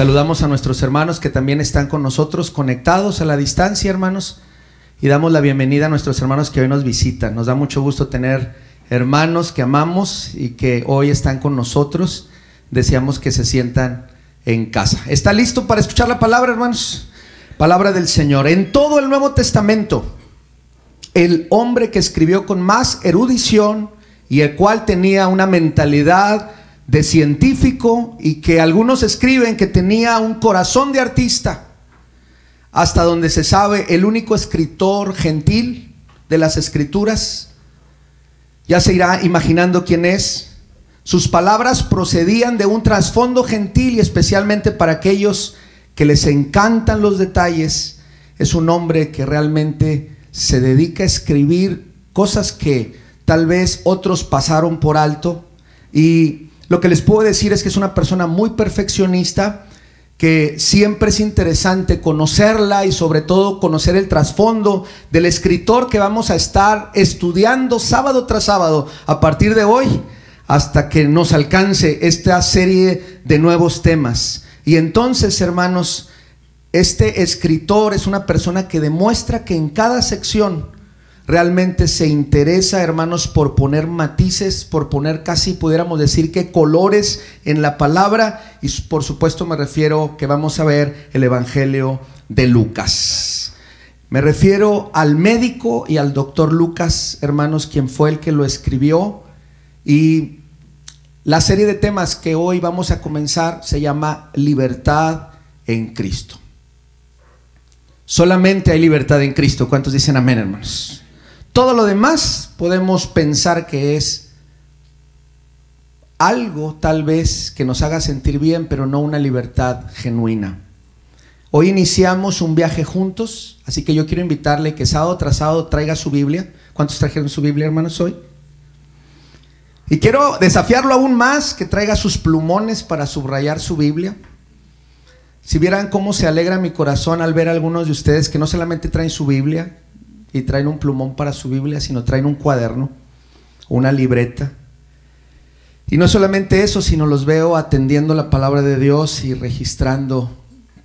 Saludamos a nuestros hermanos que también están con nosotros, conectados a la distancia, hermanos. Y damos la bienvenida a nuestros hermanos que hoy nos visitan. Nos da mucho gusto tener hermanos que amamos y que hoy están con nosotros. Deseamos que se sientan en casa. ¿Está listo para escuchar la palabra, hermanos? Palabra del Señor. En todo el Nuevo Testamento, el hombre que escribió con más erudición y el cual tenía una mentalidad de científico y que algunos escriben que tenía un corazón de artista, hasta donde se sabe el único escritor gentil de las escrituras, ya se irá imaginando quién es. Sus palabras procedían de un trasfondo gentil y especialmente para aquellos que les encantan los detalles. Es un hombre que realmente se dedica a escribir cosas que tal vez otros pasaron por alto. Y lo que les puedo decir es que es una persona muy perfeccionista, que siempre es interesante conocerla y sobre todo conocer el trasfondo del escritor que vamos a estar estudiando sábado tras sábado a partir de hoy hasta que nos alcance esta serie de nuevos temas. Y entonces, hermanos, este escritor es una persona que demuestra que en cada sección realmente se interesa, hermanos, por poner matices, por poner casi, pudiéramos decir que colores en la palabra. Y por supuesto me refiero que vamos a ver el Evangelio de Lucas. Me refiero al médico y al doctor Lucas, hermanos, quien fue el que lo escribió. Y la serie de temas que hoy vamos a comenzar se llama Libertad en Cristo. Solamente hay libertad en Cristo. ¿Cuántos dicen amén, hermanos? Todo lo demás podemos pensar que es algo tal vez que nos haga sentir bien, pero no una libertad genuina. Hoy iniciamos un viaje juntos, así que yo quiero invitarle que sábado tras sábado traiga su Biblia. ¿Cuántos trajeron su Biblia, hermanos, hoy? Y quiero desafiarlo aún más, que traiga sus plumones para subrayar su Biblia. Si vieran cómo se alegra mi corazón al ver a algunos de ustedes que no solamente traen su Biblia y traen un plumón para su Biblia, sino traen un cuaderno, una libreta. Y no solamente eso, sino los veo atendiendo la palabra de Dios y registrando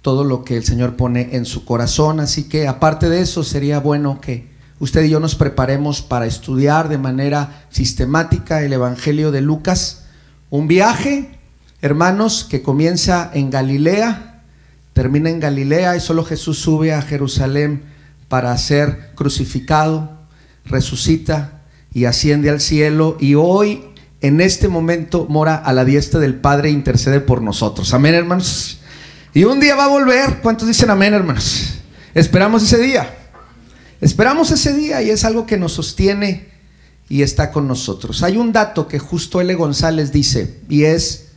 todo lo que el Señor pone en su corazón. Así que aparte de eso, sería bueno que usted y yo nos preparemos para estudiar de manera sistemática el Evangelio de Lucas. Un viaje, hermanos, que comienza en Galilea termina en Galilea y solo Jesús sube a Jerusalén para ser crucificado, resucita y asciende al cielo y hoy en este momento mora a la diestra del Padre e intercede por nosotros. Amén, hermanos. Y un día va a volver. ¿Cuántos dicen amén, hermanos? Esperamos ese día. Esperamos ese día y es algo que nos sostiene y está con nosotros. Hay un dato que justo L. González dice y es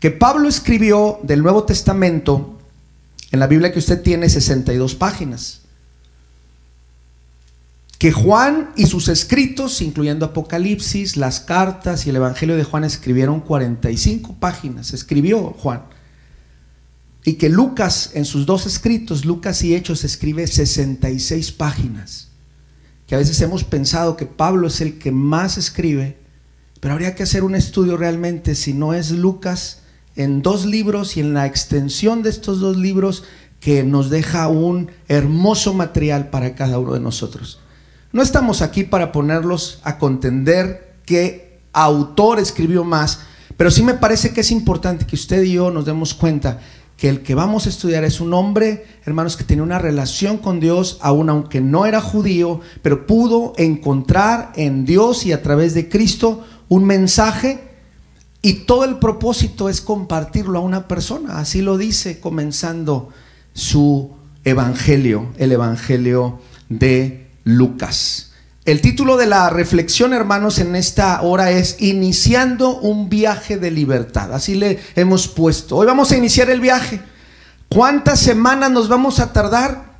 que Pablo escribió del Nuevo Testamento en la Biblia que usted tiene 62 páginas. Que Juan y sus escritos, incluyendo Apocalipsis, las cartas y el Evangelio de Juan, escribieron 45 páginas. Escribió Juan. Y que Lucas, en sus dos escritos, Lucas y Hechos, escribe 66 páginas. Que a veces hemos pensado que Pablo es el que más escribe, pero habría que hacer un estudio realmente si no es Lucas en dos libros y en la extensión de estos dos libros que nos deja un hermoso material para cada uno de nosotros. No estamos aquí para ponerlos a contender qué autor escribió más, pero sí me parece que es importante que usted y yo nos demos cuenta que el que vamos a estudiar es un hombre, hermanos, que tenía una relación con Dios, aun aunque no era judío, pero pudo encontrar en Dios y a través de Cristo un mensaje y todo el propósito es compartirlo a una persona. Así lo dice comenzando su evangelio, el evangelio de Lucas. El título de la reflexión, hermanos, en esta hora es Iniciando un viaje de libertad. Así le hemos puesto. Hoy vamos a iniciar el viaje. ¿Cuántas semanas nos vamos a tardar?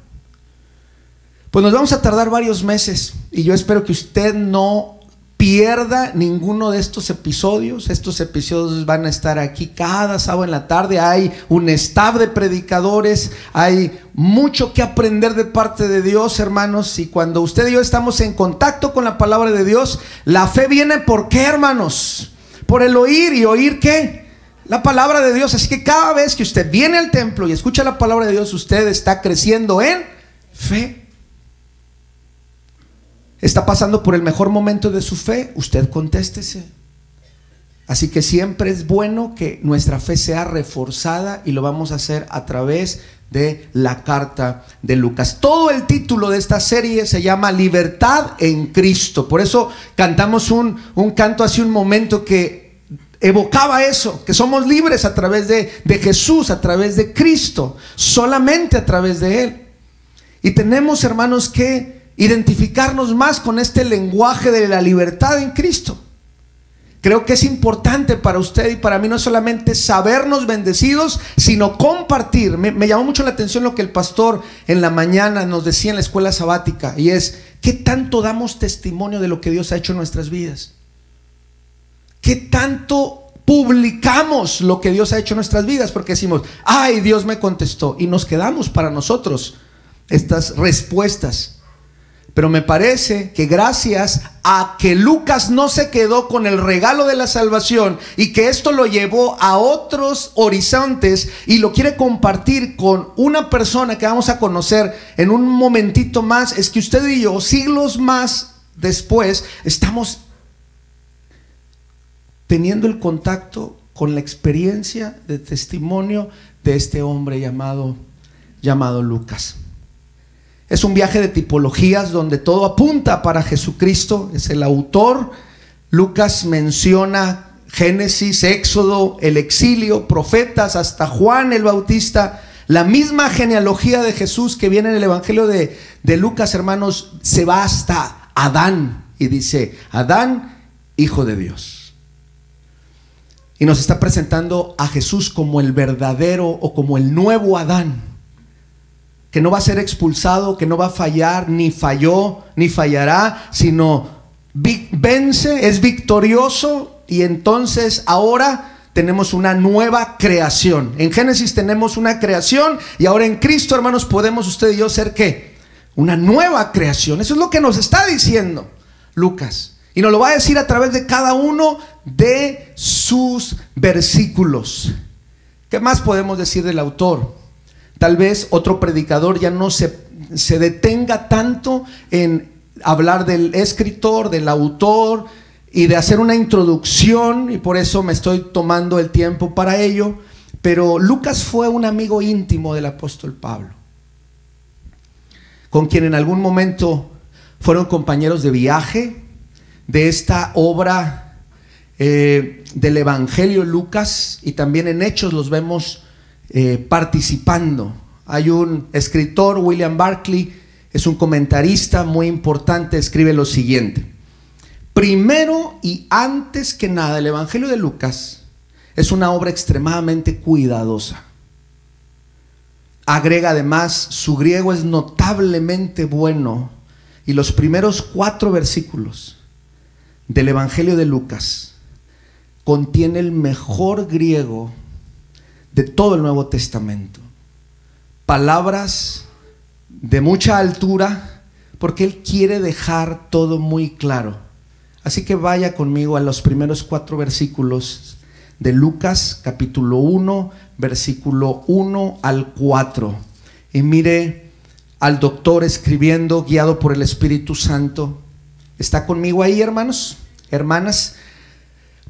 Pues nos vamos a tardar varios meses. Y yo espero que usted no pierda ninguno de estos episodios. Estos episodios van a estar aquí cada sábado en la tarde. Hay un staff de predicadores, hay mucho que aprender de parte de Dios, hermanos. Y cuando usted y yo estamos en contacto con la palabra de Dios, la fe viene por qué, hermanos? Por el oír y oír qué? la palabra de Dios. Así que cada vez que usted viene al templo y escucha la palabra de Dios, usted está creciendo en fe. Está pasando por el mejor momento de su fe, usted contéstese. Así que siempre es bueno que nuestra fe sea reforzada y lo vamos a hacer a través de la carta de Lucas. Todo el título de esta serie se llama Libertad en Cristo. Por eso cantamos un, un canto hace un momento que evocaba eso, que somos libres a través de, de Jesús, a través de Cristo, solamente a través de Él. Y tenemos, hermanos, que identificarnos más con este lenguaje de la libertad en Cristo. Creo que es importante para usted y para mí no solamente sabernos bendecidos, sino compartir. Me, llamó mucho la atención lo que el pastor en la mañana nos decía en la escuela sabática, y es, ¿qué tanto damos testimonio de lo que Dios ha hecho en nuestras vidas? ¿Qué tanto publicamos lo que Dios ha hecho en nuestras vidas? Porque decimos, ay, Dios me contestó, y nos quedamos para nosotros estas respuestas. Pero me parece que gracias a que Lucas no se quedó con el regalo de la salvación y que esto lo llevó a otros horizontes y lo quiere compartir con una persona que vamos a conocer en un momentito más, es que usted y yo, siglos más después, estamos teniendo el contacto con la experiencia de testimonio de este hombre llamado, llamado Lucas. Es un viaje de tipologías donde todo apunta para Jesucristo, es el autor. Lucas menciona Génesis, Éxodo, el exilio, profetas, hasta Juan el Bautista. La misma genealogía de Jesús que viene en el Evangelio de, de Lucas, hermanos, se va hasta Adán y dice, Adán, hijo de Dios. Y nos está presentando a Jesús como el verdadero o como el nuevo Adán que no va a ser expulsado, que no va a fallar, ni falló, ni fallará, sino vence, es victorioso y entonces ahora tenemos una nueva creación. En Génesis tenemos una creación y ahora en Cristo, hermanos, podemos usted y yo ser qué? Una nueva creación. Eso es lo que nos está diciendo Lucas. Y nos lo va a decir a través de cada uno de sus versículos. ¿Qué más podemos decir del autor? Tal vez otro predicador ya no se, se detenga tanto en hablar del escritor, del autor y de hacer una introducción, y por eso me estoy tomando el tiempo para ello. Pero Lucas fue un amigo íntimo del apóstol Pablo, con quien en algún momento fueron compañeros de viaje de esta obra eh, del Evangelio Lucas, y también en Hechos los vemos eh, participando. Hay un escritor, William Barclay, es un comentarista muy importante, escribe lo siguiente. Primero y antes que nada, el Evangelio de Lucas es una obra extremadamente cuidadosa. Agrega además, su griego es notablemente bueno y los primeros cuatro versículos del Evangelio de Lucas contiene el mejor griego de todo el Nuevo Testamento. Palabras de mucha altura, porque Él quiere dejar todo muy claro. Así que vaya conmigo a los primeros cuatro versículos de Lucas capítulo 1, versículo 1 al 4. Y mire al doctor escribiendo, guiado por el Espíritu Santo. ¿Está conmigo ahí, hermanos? Hermanas,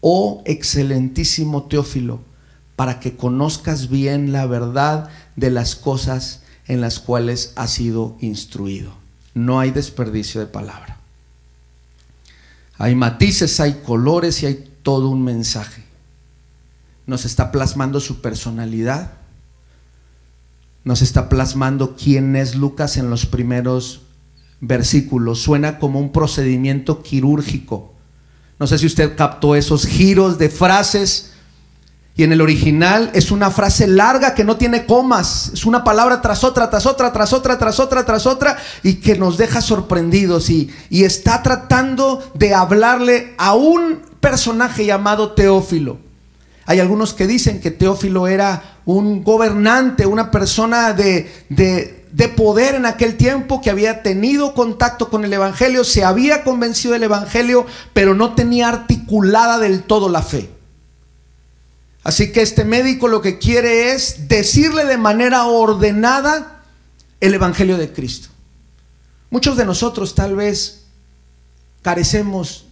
oh excelentísimo Teófilo, para que conozcas bien la verdad de las cosas en las cuales has sido instruido. No hay desperdicio de palabra. Hay matices, hay colores y hay todo un mensaje. Nos está plasmando su personalidad. Nos está plasmando quién es Lucas en los primeros versículos. Suena como un procedimiento quirúrgico no sé si usted captó esos giros de frases Y en el original es una frase larga que no tiene comas. Es una palabra tras otra, tras otra, tras otra, tras otra, tras otra. Y que nos deja sorprendidos. Y, y está tratando de hablarle a un personaje llamado Teófilo. Hay algunos que dicen que Teófilo era un gobernante, una persona de, de, de, poder en aquel tiempo que había tenido contacto con el Evangelio, se había convencido del Evangelio, pero no tenía articulada del todo la fe. Así que este médico lo que quiere es decirle de manera ordenada el Evangelio de Cristo. Muchos de nosotros tal vez carecemos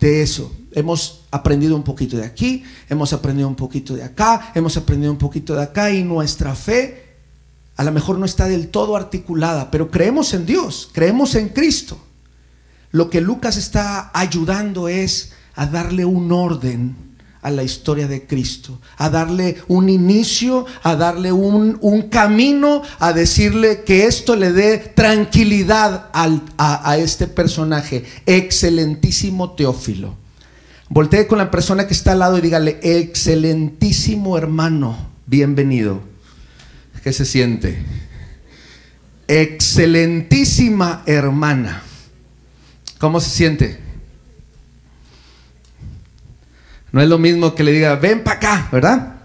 de eso. Hemos aprendido un poquito de aquí, hemos aprendido un poquito de acá, hemos aprendido un poquito de acá y nuestra fe a lo mejor no está del todo articulada, pero creemos en Dios, creemos en Cristo. Lo que Lucas está ayudando es a darle un orden a la historia de Cristo, a darle un inicio, a darle un, camino, a decirle que esto le dé tranquilidad a, a este personaje, excelentísimo Teófilo. Voltee con la persona que está al lado y dígale, excelentísimo hermano, bienvenido. ¿Qué se siente? Excelentísima hermana. ¿Cómo se siente? No es lo mismo que le diga, ven para acá, ¿verdad?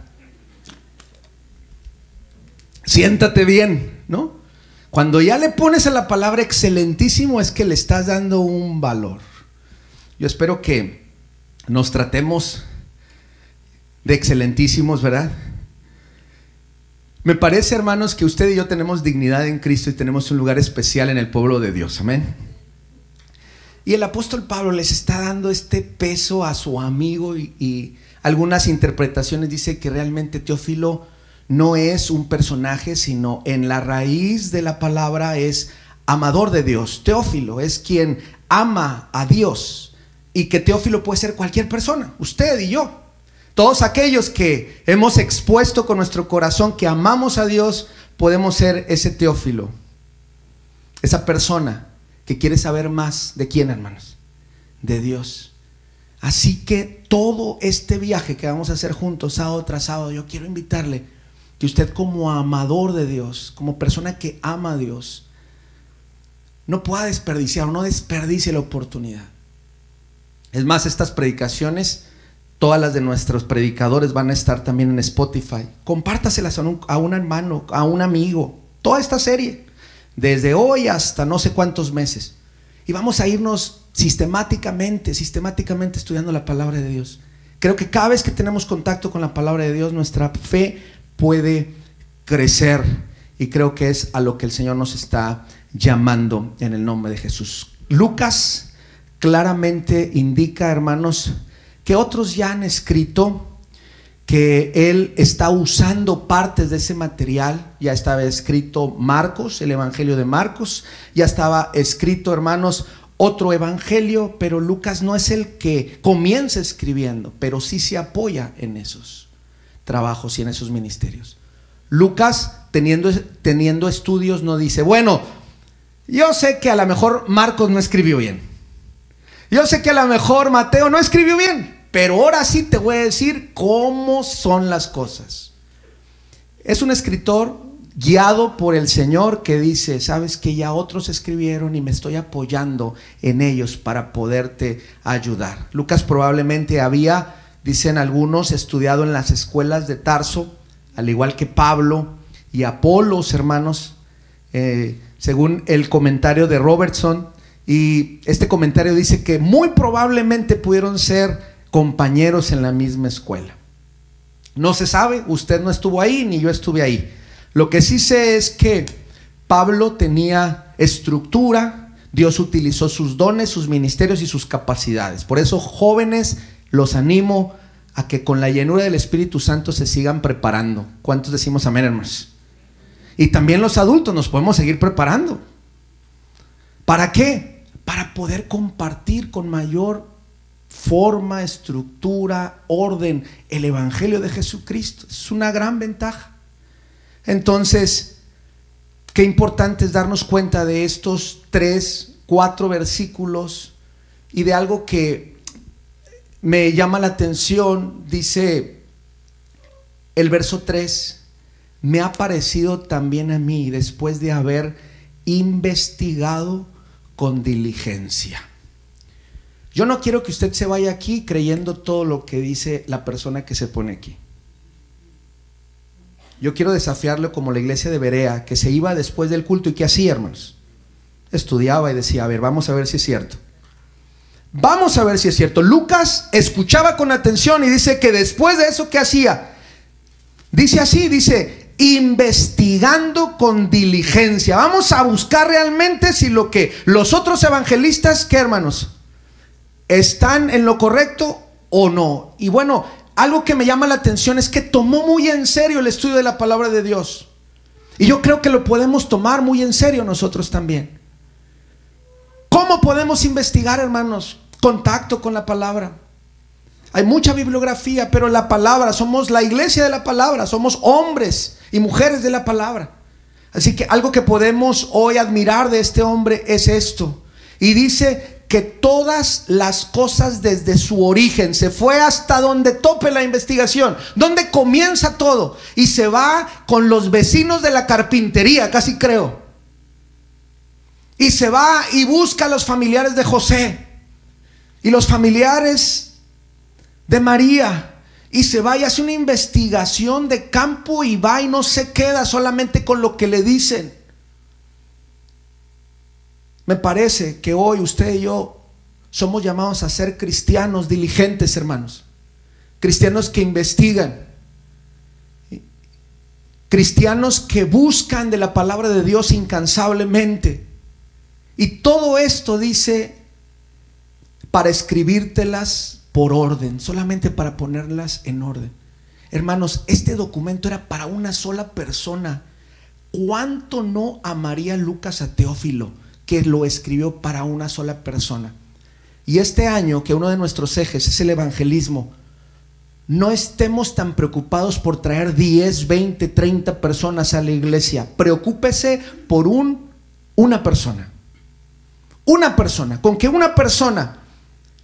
Siéntate bien, ¿no? Cuando ya le pones a la palabra excelentísimo es que le estás dando un valor. Yo espero que nos tratemos de excelentísimos, ¿verdad? Me parece, hermanos, que usted y yo tenemos dignidad en Cristo y tenemos un lugar especial en el pueblo de Dios. Amén. Y el apóstol Pablo les está dando este peso a su amigo y, algunas interpretaciones dice que realmente Teófilo no es un personaje, sino en la raíz de la palabra es amador de Dios. Teófilo es quien ama a Dios y que Teófilo puede ser cualquier persona, usted y yo. Todos aquellos que hemos expuesto con nuestro corazón que amamos a Dios, podemos ser ese Teófilo, esa persona que quiere saber más de quién, hermanos, de Dios. Así que todo este viaje que vamos a hacer juntos, sábado tras sábado, yo quiero invitarle que usted como amador de Dios, como persona que ama a Dios, no pueda desperdiciar no desperdicie la oportunidad. Es más, estas predicaciones, todas las de nuestros predicadores van a estar también en Spotify. Compártaselas a un, a un hermano, a un amigo, toda esta serie desde hoy hasta no sé cuántos meses. Y vamos a irnos sistemáticamente, sistemáticamente estudiando la palabra de Dios. Creo que cada vez que tenemos contacto con la palabra de Dios, nuestra fe puede crecer. Y creo que es a lo que el Señor nos está llamando en el nombre de Jesús. Lucas claramente indica, hermanos, que otros ya han escrito que él está usando partes de ese material. Ya estaba escrito Marcos, el Evangelio de Marcos. Ya estaba escrito, hermanos, otro Evangelio, pero Lucas no es el que comienza escribiendo, pero sí se apoya en esos trabajos y en esos ministerios. Lucas, teniendo, teniendo estudios, no dice, bueno, yo sé que a lo mejor Marcos no escribió bien. Yo sé que a lo mejor Mateo no escribió bien. Pero ahora sí te voy a decir cómo son las cosas. Es un escritor guiado por el Señor que dice, sabes que ya otros escribieron y me estoy apoyando en ellos para poderte ayudar. Lucas probablemente había, dicen algunos, estudiado en las escuelas de Tarso, al igual que Pablo y Apolos, hermanos, eh, según el comentario de Robertson. Y este comentario dice que muy probablemente pudieron ser compañeros en la misma escuela. No se sabe, usted no estuvo ahí ni yo estuve ahí. Lo que sí sé es que Pablo tenía estructura, Dios utilizó sus dones, sus ministerios y sus capacidades. Por eso, jóvenes, los animo a que con la llenura del Espíritu Santo se sigan preparando. ¿Cuántos decimos amén, hermanos? Y también los adultos nos podemos seguir preparando. ¿Para qué? Para poder compartir con mayor forma, estructura, orden, el Evangelio de Jesucristo. Es una gran ventaja. Entonces, qué importante es darnos cuenta de estos tres, cuatro versículos y de algo que me llama la atención. Dice el verso 3, me ha parecido también a mí después de haber investigado con diligencia. Yo no quiero que usted se vaya aquí creyendo todo lo que dice la persona que se pone aquí. Yo quiero desafiarlo como la iglesia de Berea, que se iba después del culto y que hacía, hermanos. Estudiaba y decía, a ver, vamos a ver si es cierto. Vamos a ver si es cierto. Lucas escuchaba con atención y dice que después de eso, ¿qué hacía? Dice así, dice, investigando con diligencia. Vamos a buscar realmente si lo que los otros evangelistas, ¿qué hermanos? ¿Están en lo correcto o no? Y bueno, algo que me llama la atención es que tomó muy en serio el estudio de la palabra de Dios. Y yo creo que lo podemos tomar muy en serio nosotros también. ¿Cómo podemos investigar, hermanos? Contacto con la palabra. Hay mucha bibliografía, pero la palabra, somos la iglesia de la palabra, somos hombres y mujeres de la palabra. Así que algo que podemos hoy admirar de este hombre es esto. Y dice que todas las cosas desde su origen, se fue hasta donde tope la investigación, donde comienza todo, y se va con los vecinos de la carpintería, casi creo. Y se va y busca a los familiares de José. Y los familiares de María y se va y hace una investigación de campo y va y no se queda solamente con lo que le dicen. Me parece que hoy usted y yo somos llamados a ser cristianos diligentes, hermanos. Cristianos que investigan. Cristianos que buscan de la palabra de Dios incansablemente. Y todo esto dice para escribírtelas por orden, solamente para ponerlas en orden. Hermanos, este documento era para una sola persona. ¿Cuánto no amaría Lucas a Teófilo que lo escribió para una sola persona? Y este año, que uno de nuestros ejes es el evangelismo, no estemos tan preocupados por traer 10, 20, 30 personas a la iglesia. Preocúpese por un, una persona. Una persona. Con que una persona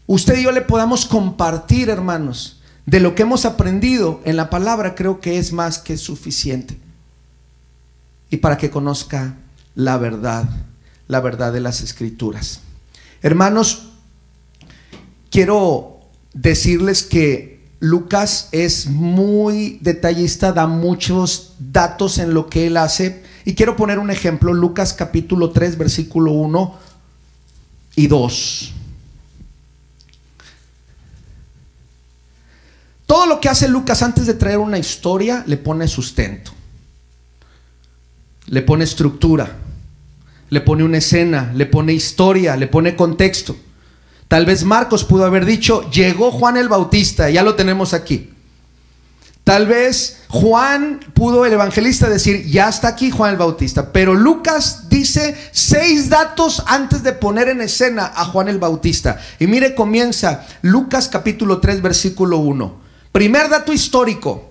usted y yo le podamos compartir, hermanos, de lo que hemos aprendido en la palabra, creo que es más que suficiente. Y para que conozca la verdad, la verdad de las escrituras. Hermanos, quiero decirles que Lucas es muy detallista, da muchos datos en lo que él hace. Y quiero poner un ejemplo, Lucas capítulo 3, versículo 1 y 2. Todo lo que hace Lucas antes de traer una historia le pone sustento, le pone estructura, le pone una escena, le pone historia, le pone contexto. Tal vez Marcos pudo haber dicho, llegó Juan el Bautista, ya lo tenemos aquí. Tal vez Juan pudo, el evangelista, decir, ya está aquí Juan el Bautista. Pero Lucas dice seis datos antes de poner en escena a Juan el Bautista. Y mire, comienza Lucas capítulo 3, versículo 1. Primer dato histórico.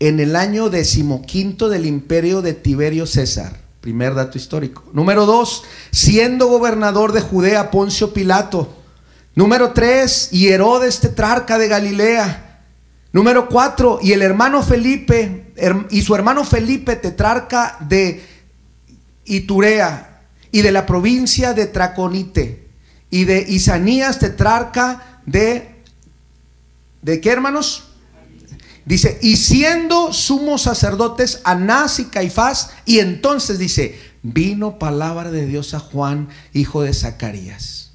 En el año decimoquinto del imperio de Tiberio César. Primer dato histórico. Número dos, siendo gobernador de Judea Poncio Pilato. Número tres, y Herodes tetrarca de Galilea. Número cuatro, y el hermano Felipe, y su hermano Felipe tetrarca de Iturea y de la provincia de Traconite. Y de Isanías tetrarca de ¿De qué hermanos? Dice, y siendo sumos sacerdotes Anás y Caifás, y entonces dice, vino palabra de Dios a Juan, hijo de Zacarías.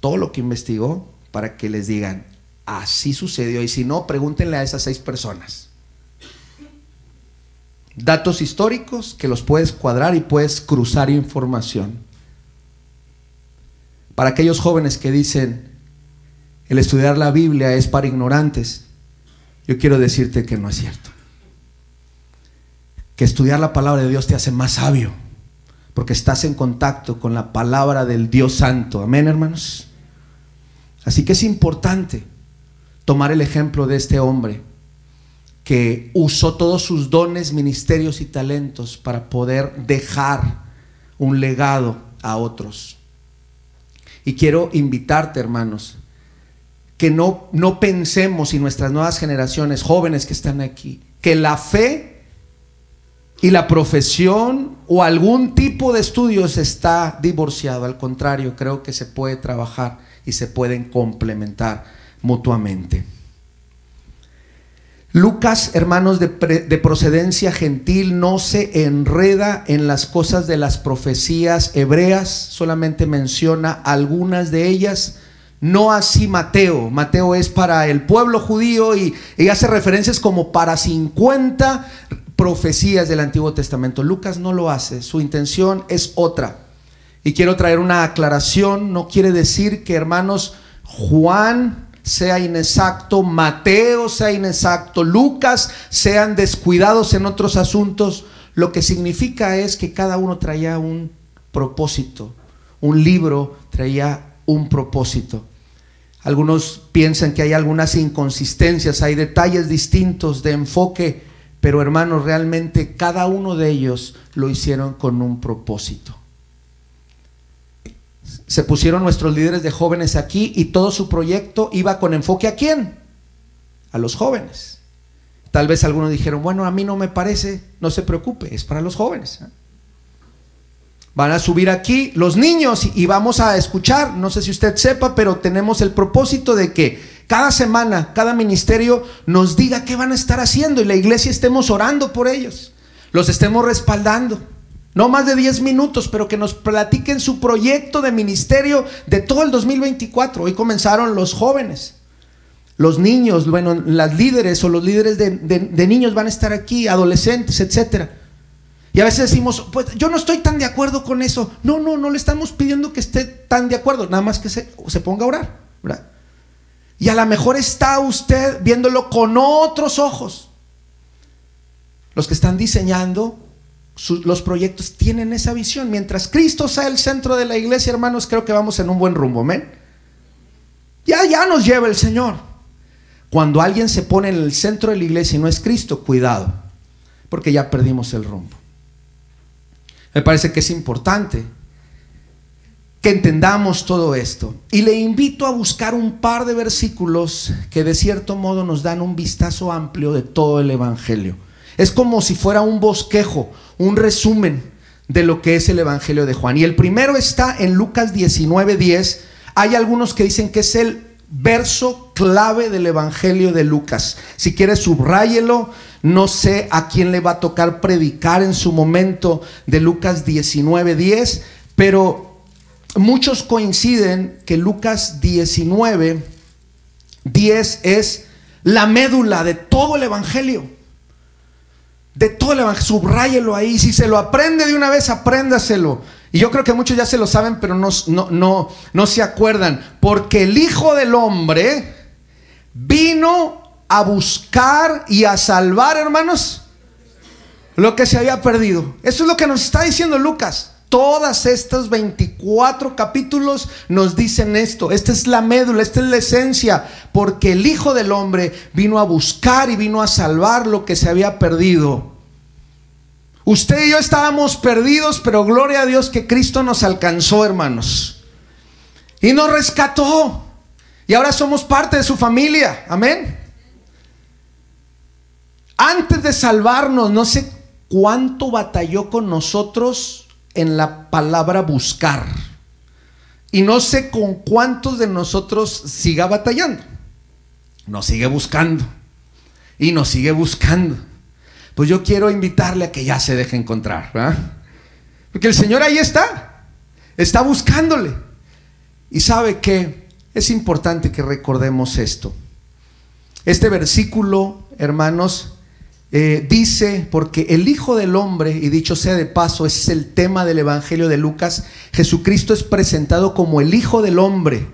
Todo lo que investigó para que les digan, así sucedió, y si no, pregúntenle a esas seis personas. Datos históricos que los puedes cuadrar y puedes cruzar información. Para aquellos jóvenes que dicen, el estudiar la Biblia es para ignorantes, yo quiero decirte que no es cierto. Que estudiar la palabra de Dios te hace más sabio, porque estás en contacto con la palabra del Dios Santo. Amén, hermanos. Así que es importante tomar el ejemplo de este hombre que usó todos sus dones, ministerios y talentos para poder dejar un legado a otros. Y quiero invitarte, hermanos, que no, no pensemos y nuestras nuevas generaciones, jóvenes que están aquí, que la fe y la profesión o algún tipo de estudios está divorciado. Al contrario, creo que se puede trabajar y se pueden complementar mutuamente. Lucas, hermanos de, de, procedencia gentil, no se enreda en las cosas de las profecías hebreas, solamente menciona algunas de ellas, no así Mateo. Mateo es para el pueblo judío y, hace referencias como para 50 profecías del Antiguo Testamento. Lucas no lo hace, su intención es otra. Y quiero traer una aclaración, no quiere decir que hermanos Juan sea inexacto, Mateo sea inexacto, Lucas sean descuidados en otros asuntos, lo que significa es que cada uno traía un propósito, un libro traía un propósito. Algunos piensan que hay algunas inconsistencias, hay detalles distintos de enfoque, pero hermanos, realmente cada uno de ellos lo hicieron con un propósito se pusieron nuestros líderes de jóvenes aquí y todo su proyecto iba con enfoque a quién? A los jóvenes. Tal vez algunos dijeron, bueno, a mí no me parece, no se preocupe, es para los jóvenes. Van a subir aquí los niños y vamos a escuchar, no sé si usted sepa, pero tenemos el propósito de que cada semana, cada ministerio nos diga qué van a estar haciendo y la iglesia estemos orando por ellos, los estemos respaldando. No más de 10 minutos, pero que nos platiquen su proyecto de ministerio de todo el 2024. Hoy comenzaron los jóvenes, los niños, bueno, las líderes o los líderes de, niños van a estar aquí, adolescentes, etc. Y a veces decimos, pues yo no estoy tan de acuerdo con eso. No, no, no le estamos pidiendo que esté tan de acuerdo, nada más que se, se ponga a orar. Y a lo mejor está usted viéndolo con otros ojos. Los que están diseñando los proyectos tienen esa visión. Mientras Cristo sea el centro de la iglesia, hermanos, creo que vamos en un buen rumbo. Amén. Ya, ya nos lleva el Señor. Cuando alguien se pone en el centro de la iglesia y no es Cristo, cuidado, porque ya perdimos el rumbo. Me parece que es importante que entendamos todo esto. Y le invito a buscar un par de versículos que de cierto modo nos dan un vistazo amplio de todo el Evangelio. Es como si fuera un bosquejo, un resumen de lo que es el Evangelio de Juan. Y el primero está en Lucas 19:10. Hay algunos que dicen que es el verso clave del Evangelio de Lucas. Si quiere, subráyelo. No sé a quién le va a tocar predicar en su momento de Lucas 19:10, pero muchos coinciden que Lucas 19:10 es la médula de todo el Evangelio de todo el evangelio, subráyelo ahí. Si se lo aprende de una vez, apréndaselo. Y yo creo que muchos ya se lo saben, pero no, no, no, no se acuerdan. Porque el Hijo del Hombre vino a buscar y a salvar, hermanos, lo que se había perdido. Eso es lo que nos está diciendo Lucas. Todas estas 24 capítulos nos dicen esto. Esta es la médula, esta es la esencia. Porque el Hijo del Hombre vino a buscar y vino a salvar lo que se había perdido. Usted y yo estábamos perdidos, pero gloria a Dios que Cristo nos alcanzó, hermanos. Y nos rescató. Y ahora somos parte de su familia. Amén. Antes de salvarnos, no sé cuánto batalló con nosotros en la palabra buscar. Y no sé con cuántos de nosotros siga batallando. Nos sigue buscando. Y nos sigue buscando. Pues yo quiero invitarle a que ya se deje encontrar. Porque el Señor ahí está. Está buscándole. Y sabe que es importante que recordemos esto. Este versículo, hermanos, eh, dice, porque el Hijo del Hombre, y dicho sea de paso, es el tema del Evangelio de Lucas, Jesucristo es presentado como el Hijo del Hombre.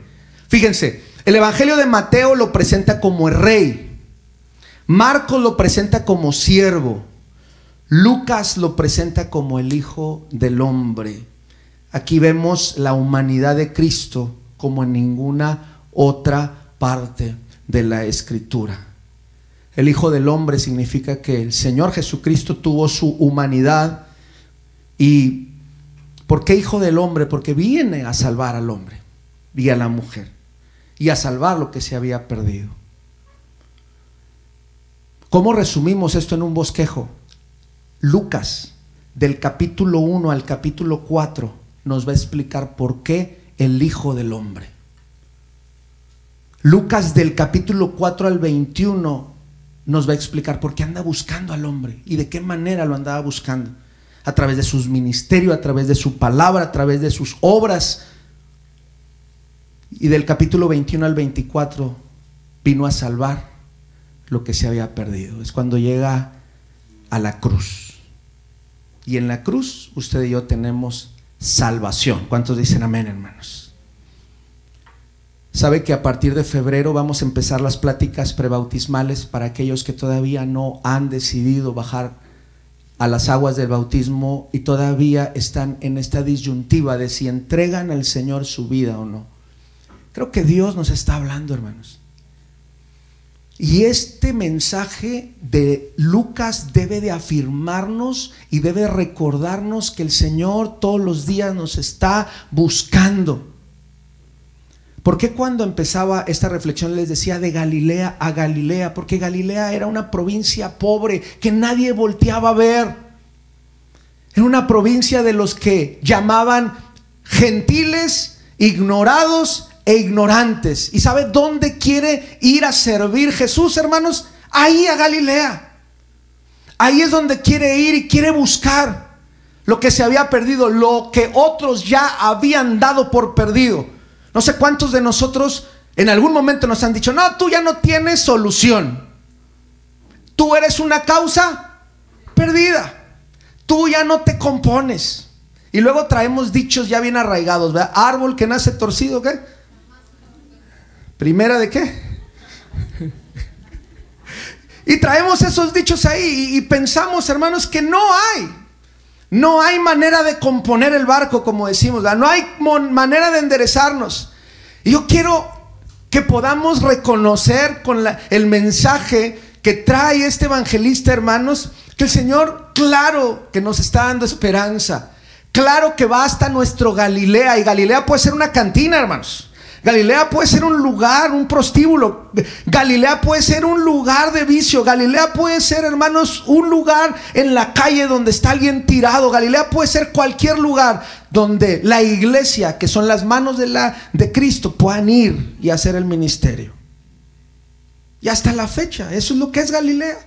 Fíjense, el Evangelio de Mateo lo presenta como el rey, Marcos lo presenta como siervo, Lucas lo presenta como el Hijo del Hombre. Aquí vemos la humanidad de Cristo como en ninguna otra parte de la Escritura. El Hijo del Hombre significa que el Señor Jesucristo tuvo su humanidad. ¿Y por qué Hijo del Hombre? Porque viene a salvar al hombre y a la mujer. y a salvar lo que se había perdido. ¿Cómo resumimos esto en un bosquejo? Lucas, del capítulo 1 al capítulo 4, nos va a explicar por qué el Hijo del Hombre. Lucas del capítulo 4 al 21 nos va a explicar por qué anda buscando al hombre y de qué manera lo andaba buscando. A través de sus ministerios, a través de su palabra, a través de sus obras. Y del capítulo 21 al 24 vino a salvar lo que se había perdido. Es cuando llega a la cruz. Y en la cruz usted y yo tenemos salvación. ¿Cuántos dicen amén, hermanos? Sabe que a partir de febrero vamos a empezar las pláticas prebautismales para aquellos que todavía no han decidido bajar a las aguas del bautismo y todavía están en esta disyuntiva de si entregan al Señor su vida o no. Creo que Dios nos está hablando, hermanos. Y este mensaje de Lucas debe de afirmarnos y debe recordarnos que el Señor todos los días nos está buscando. ¿Por qué cuando empezaba esta reflexión les decía de Galilea a Galilea? Porque Galilea era una provincia pobre que nadie volteaba a ver. Era una provincia de los que llamaban gentiles, ignorados e ignorantes. ¿Y sabe dónde quiere ir a servir Jesús, hermanos? Ahí a Galilea. Ahí es donde quiere ir y quiere buscar lo que se había perdido, lo que otros ya habían dado por perdido. No sé cuántos de nosotros en algún momento nos han dicho, no, tú ya no tienes solución. Tú eres una causa perdida. Tú ya no te compones. Y luego traemos dichos ya bien arraigados, ¿verdad? Árbol que nace torcido, ¿qué? Primera de qué? Y traemos esos dichos ahí y, pensamos, hermanos, que no hay. No hay manera de componer el barco, como decimos, no hay manera de enderezarnos. Y yo quiero que podamos reconocer con el mensaje que trae este evangelista, hermanos, que el Señor, claro que nos está dando esperanza. Claro que va hasta nuestro Galilea. Y Galilea puede ser una cantina, hermanos. Galilea puede ser un lugar, un prostíbulo. Galilea puede ser un lugar de vicio. Galilea puede ser, hermanos, un lugar en la calle donde está alguien tirado. Galilea puede ser cualquier lugar donde la iglesia, que son las manos de, la, de Cristo, puedan ir y hacer el ministerio. Y hasta la fecha, eso es lo que es Galilea.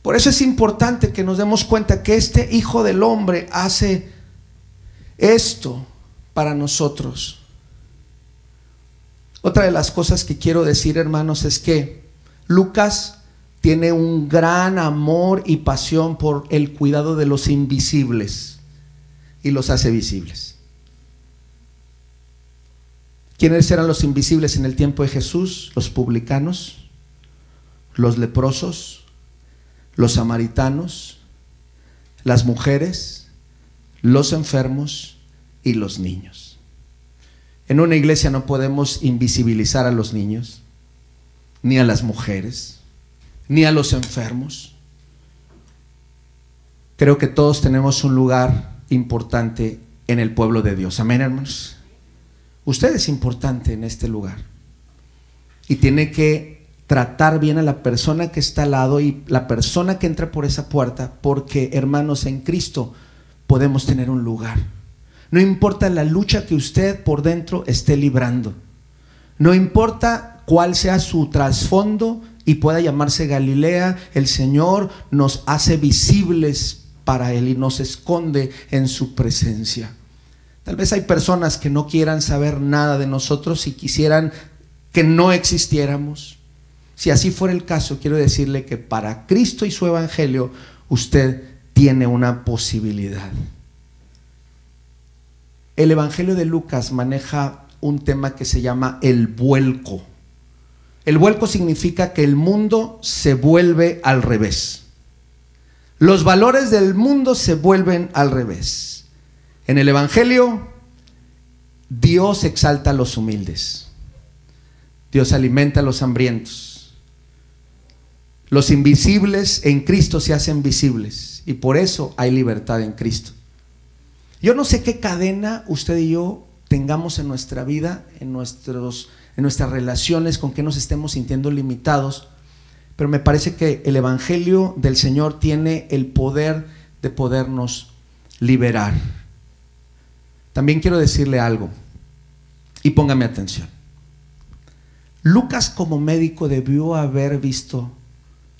Por eso es importante que nos demos cuenta que este Hijo del Hombre hace esto para nosotros. Otra de las cosas que quiero decir, hermanos, es que Lucas tiene un gran amor y pasión por el cuidado de los invisibles y los hace visibles. ¿Quiénes eran los invisibles en el tiempo de Jesús? Los publicanos, los leprosos, los samaritanos, las mujeres, los enfermos y los niños. En una iglesia no podemos invisibilizar a los niños, ni a las mujeres, ni a los enfermos. Creo que todos tenemos un lugar importante en el pueblo de Dios. Amén, hermanos. Usted es importante en este lugar. Y tiene que tratar bien a la persona que está al lado y la persona que entra por esa puerta, porque hermanos en Cristo podemos tener un lugar. No importa la lucha que usted por dentro esté librando. No importa cuál sea su trasfondo y pueda llamarse Galilea, el Señor nos hace visibles para Él y nos esconde en su presencia. Tal vez hay personas que no quieran saber nada de nosotros y quisieran que no existiéramos. Si así fuera el caso, quiero decirle que para Cristo y su Evangelio usted tiene una posibilidad. El Evangelio de Lucas maneja un tema que se llama el vuelco. El vuelco significa que el mundo se vuelve al revés. Los valores del mundo se vuelven al revés. En el Evangelio, Dios exalta a los humildes. Dios alimenta a los hambrientos. Los invisibles en Cristo se hacen visibles y por eso hay libertad en Cristo. Yo no sé qué cadena usted y yo tengamos en nuestra vida, en, nuestros, en nuestras relaciones, con que nos estemos sintiendo limitados. Pero me parece que el Evangelio del Señor tiene el poder de podernos liberar. También quiero decirle algo y póngame atención. Lucas como médico debió haber visto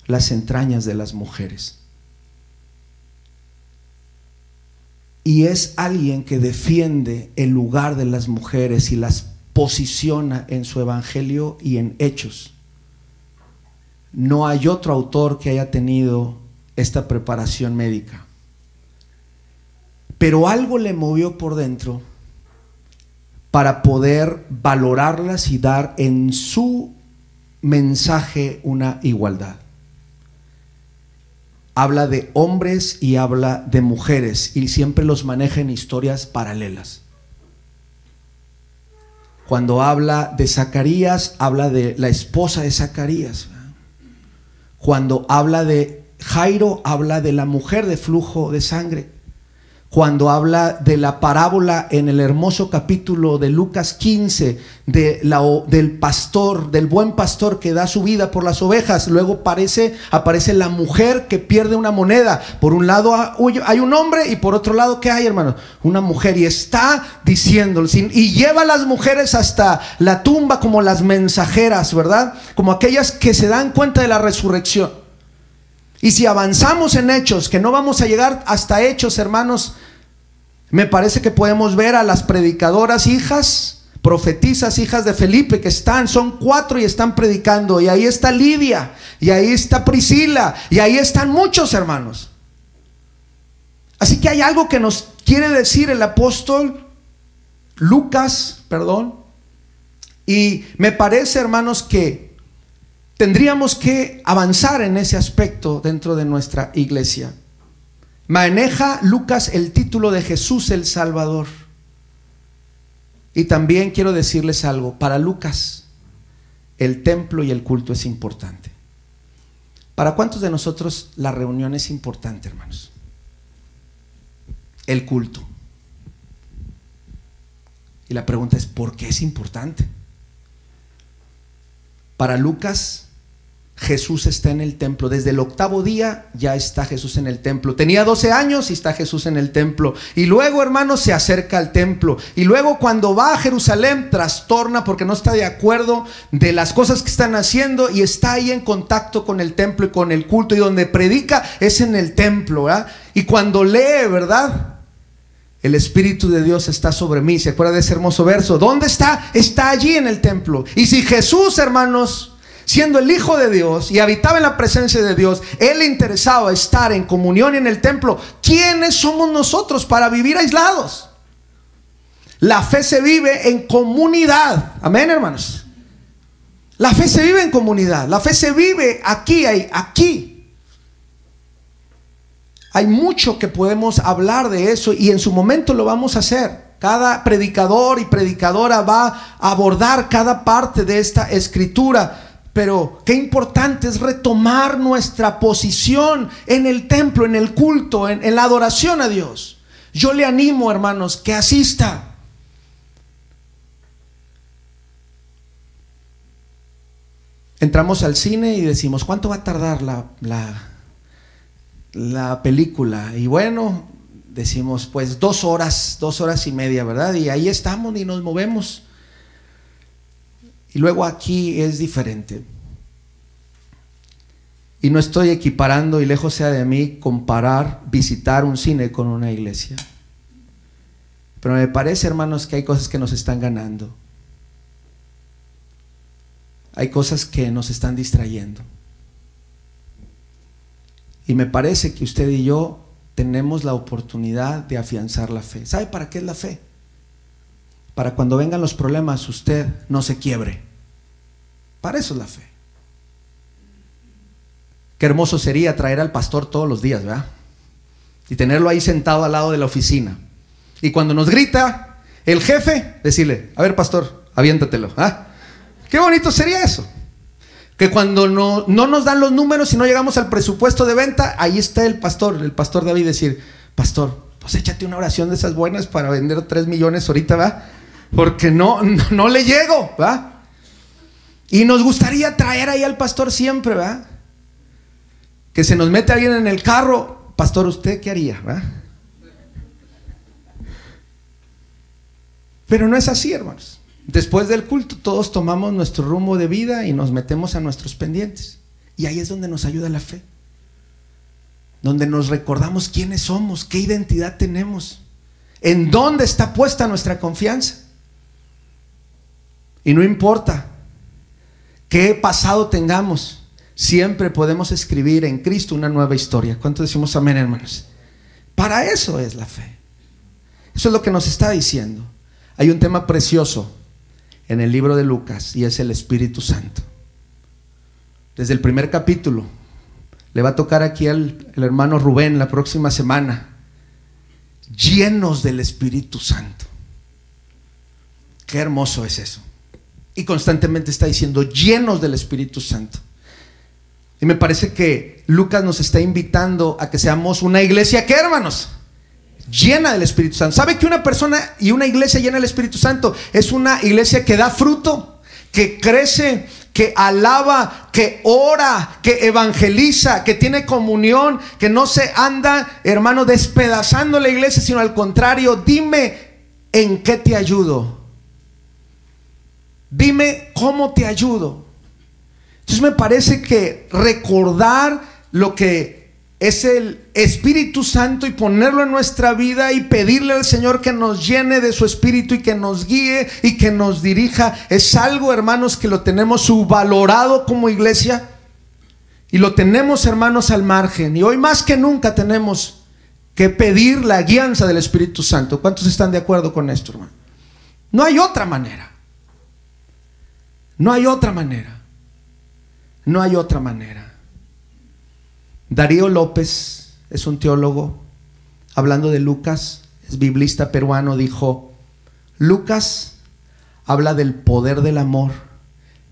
las entrañas de las mujeres. Y es alguien que defiende el lugar de las mujeres y las posiciona en su evangelio y en hechos. No hay otro autor que haya tenido esta preparación médica. Pero algo le movió por dentro para poder valorarlas y dar en su mensaje una igualdad habla de hombres y habla de mujeres y siempre los maneja en historias paralelas. Cuando habla de Zacarías, habla de la esposa de Zacarías. Cuando habla de Jairo, habla de la mujer de flujo de sangre cuando habla de la parábola en el hermoso capítulo de Lucas 15, de la, del pastor, del buen pastor que da su vida por las ovejas. Luego aparece, aparece la mujer que pierde una moneda. Por un lado hay un hombre y por otro lado, ¿qué hay, hermano? Una mujer. Y está diciendo, y lleva a las mujeres hasta la tumba como las mensajeras, ¿verdad? Como aquellas que se dan cuenta de la resurrección. Y si avanzamos en hechos, que no vamos a llegar hasta hechos, hermanos, me parece que podemos ver a las predicadoras hijas, profetizas hijas de Felipe que están, son cuatro y están predicando. Y ahí está Lidia, y ahí está Priscila, y ahí están muchos hermanos. Así que hay algo que nos quiere decir el apóstol Lucas, perdón. Y me parece, hermanos, que tendríamos que avanzar en ese aspecto dentro de nuestra iglesia. Maneja Lucas el título de Jesús el Salvador. Y también quiero decirles algo, para Lucas el templo y el culto es importante. ¿Para cuántos de nosotros la reunión es importante, hermanos? El culto. Y la pregunta es, ¿por qué es importante? Para Lucas Jesús está en el templo. Desde el octavo día ya está Jesús en el templo. Tenía 12 años y está Jesús en el templo. Y luego, hermanos, se acerca al templo. Y luego cuando va a Jerusalén, trastorna porque no está de acuerdo de las cosas que están haciendo y está ahí en contacto con el templo y con el culto. Y donde predica es en el templo. Y cuando lee, ¿verdad? El Espíritu de Dios está sobre mí. ¿Se acuerda de ese hermoso verso? ¿Dónde está? Está allí en el templo. Y si Jesús, hermanos, siendo el Hijo de Dios y habitaba en la presencia de Dios, Él le interesaba estar en comunión en el templo. ¿Quiénes somos nosotros para vivir aislados? La fe se vive en comunidad. Amén, hermanos. La fe se vive en comunidad. La fe se vive aquí, aquí. Hay mucho que podemos hablar de eso y en su momento lo vamos a hacer. Cada predicador y predicadora va a abordar cada parte de esta escritura pero qué importante es retomar nuestra posición en el templo, en el culto, en, la adoración a Dios. Yo le animo, hermanos, que asista. Entramos al cine y decimos, ¿cuánto va a tardar la, la, la película? Y bueno, decimos, pues dos horas, dos horas y media, ¿verdad? Y ahí estamos y nos movemos. Y luego aquí es diferente. Y no estoy equiparando, y lejos sea de mí, comparar visitar un cine con una iglesia. Pero me parece, hermanos, que hay cosas que nos están ganando. Hay cosas que nos están distrayendo. Y me parece que usted y yo tenemos la oportunidad de afianzar la fe. ¿Sabe para qué es la fe? Para cuando vengan los problemas usted no se quiebre. Para eso es la fe. Qué hermoso sería traer al pastor todos los días, ¿verdad? Y tenerlo ahí sentado al lado de la oficina. Y cuando nos grita el jefe, decirle, a ver pastor, aviéntatelo. ¿ah? Qué bonito sería eso. Que cuando no, no nos dan los números y no llegamos al presupuesto de venta, ahí está el pastor, el pastor David decir, pastor, pues échate una oración de esas buenas para vender 3 millones ahorita, ¿va? porque no, no, le llego, ¿va? Y nos gustaría traer ahí al pastor siempre, ¿va? Que se nos mete alguien en el carro, pastor, ¿usted qué haría, va? Pero no es así, hermanos. Después del culto todos tomamos nuestro rumbo de vida y nos metemos a nuestros pendientes. Y ahí es donde nos ayuda la fe. Donde nos recordamos quiénes somos, qué identidad tenemos, en dónde está puesta nuestra confianza. Y no importa qué pasado tengamos, siempre podemos escribir en Cristo una nueva historia. ¿Cuánto decimos amén, hermanos? Para eso es la fe. Eso es lo que nos está diciendo. Hay un tema precioso en el libro de Lucas y es el Espíritu Santo. Desde el primer capítulo, le va a tocar aquí al el hermano Rubén la próxima semana, llenos del Espíritu Santo. Qué hermoso es eso. Y constantemente está diciendo, llenos del Espíritu Santo. Me parece que Lucas nos está invitando a que seamos una iglesia, ¿qué hermanos? llena del Espíritu Santo. ¿Sabe que una persona y una iglesia llena del Espíritu Santo es una iglesia que da fruto, que crece, que alaba, que ora, que evangeliza, que tiene comunión, que no se anda, hermano, despedazando la iglesia, sino al contrario, dime en qué te ayudo. Dime cómo te ayudo. Entonces me parece que recordar lo que es el Espíritu Santo y ponerlo en nuestra vida y pedirle al Señor que nos llene de su Espíritu y que nos guíe y que nos dirija. Es algo, hermanos, que lo tenemos subvalorado como iglesia y lo tenemos, hermanos, al margen. Y hoy más que nunca tenemos que pedir la guianza del Espíritu Santo. ¿Cuántos están de acuerdo con esto, hermano? No hay otra manera. No hay otra manera. No hay otra manera. Darío López es un teólogo, hablando de Lucas, es biblista peruano, dijo, Lucas habla del poder del amor,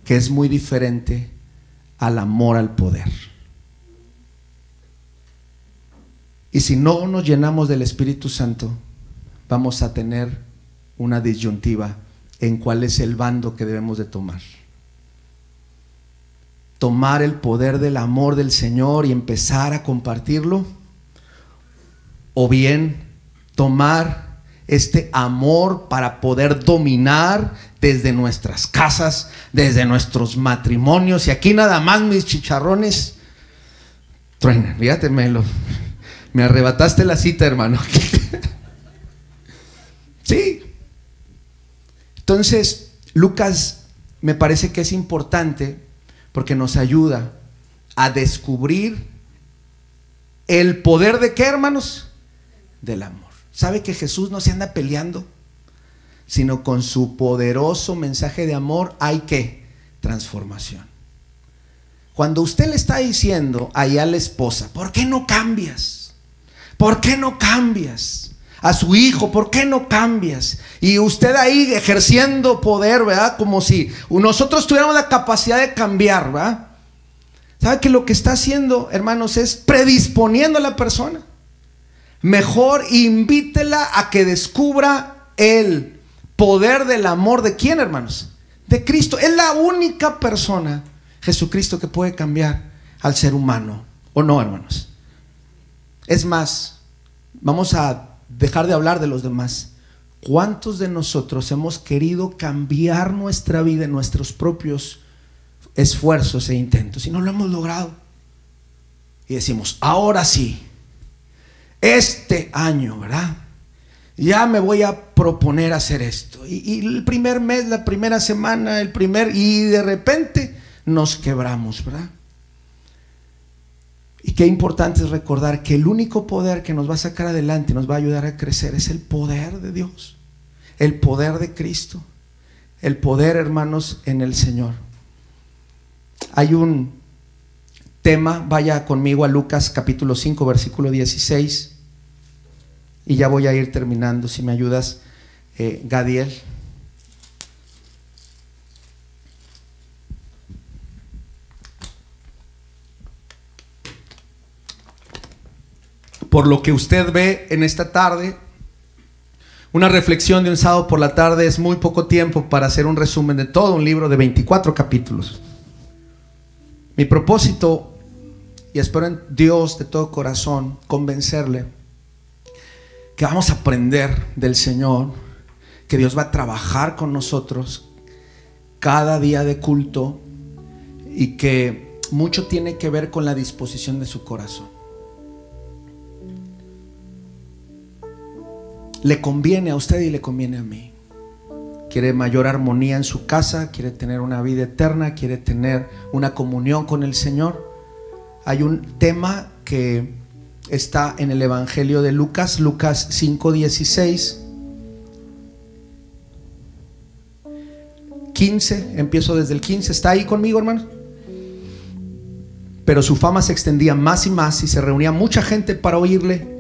que es muy diferente al amor al poder. Y si no nos llenamos del Espíritu Santo, vamos a tener una disyuntiva en cuál es el bando que debemos de tomar tomar el poder del amor del Señor y empezar a compartirlo, o bien tomar este amor para poder dominar desde nuestras casas, desde nuestros matrimonios. Y aquí nada más mis chicharrones truenan. Fíjate, me, me arrebataste la cita, hermano. sí. Entonces, Lucas me parece que es importante porque nos ayuda a descubrir el poder de qué, hermanos? Del amor. ¿Sabe que Jesús no se anda peleando? Sino con su poderoso mensaje de amor hay que transformación. Cuando usted le está diciendo ahí a la esposa, ¿por qué no cambias? ¿Por qué no cambias? A su hijo, ¿por qué no cambias? Y usted ahí ejerciendo poder, ¿verdad? Como si nosotros tuviéramos la capacidad de cambiar, ¿verdad? ¿Sabe que lo que está haciendo, hermanos, es predisponiendo a la persona? Mejor invítela a que descubra el poder del amor de quién, hermanos? De Cristo. Es la única persona, Jesucristo, que puede cambiar al ser humano. ¿O no, hermanos? Es más, vamos a dejar de hablar de los demás. ¿Cuántos de nosotros hemos querido cambiar nuestra vida en nuestros propios esfuerzos e intentos y no lo hemos logrado? Y decimos, ahora sí, este año, ¿verdad? Ya me voy a proponer hacer esto. Y, el primer mes, la primera semana, el primer, y de repente nos quebramos, ¿verdad? Y qué importante es recordar que el único poder que nos va a sacar adelante y nos va a ayudar a crecer es el poder de Dios, el poder de Cristo, el poder, hermanos, en el Señor. Hay un tema, vaya conmigo a Lucas capítulo 5, versículo 16, y ya voy a ir terminando, si me ayudas, eh, Gadiel. Por lo que usted ve en esta tarde, Una reflexión de un sábado por la tarde es muy poco tiempo para hacer un resumen de todo un libro de 24 capítulos. Mi propósito, y espero en Dios de todo corazón convencerle, que vamos a aprender del Señor, que Dios va a trabajar con nosotros cada día de culto y que mucho tiene que ver con la disposición de su corazón. Le conviene a usted y le conviene a mí. Quiere mayor armonía en su casa, quiere tener una vida eterna, quiere tener una comunión con el Señor. Hay un tema que está en el Evangelio de Lucas, Lucas 5:16. 15, empiezo desde el 15, ¿está ahí conmigo hermano? Pero su fama se extendía más y más y se reunía mucha gente para oírle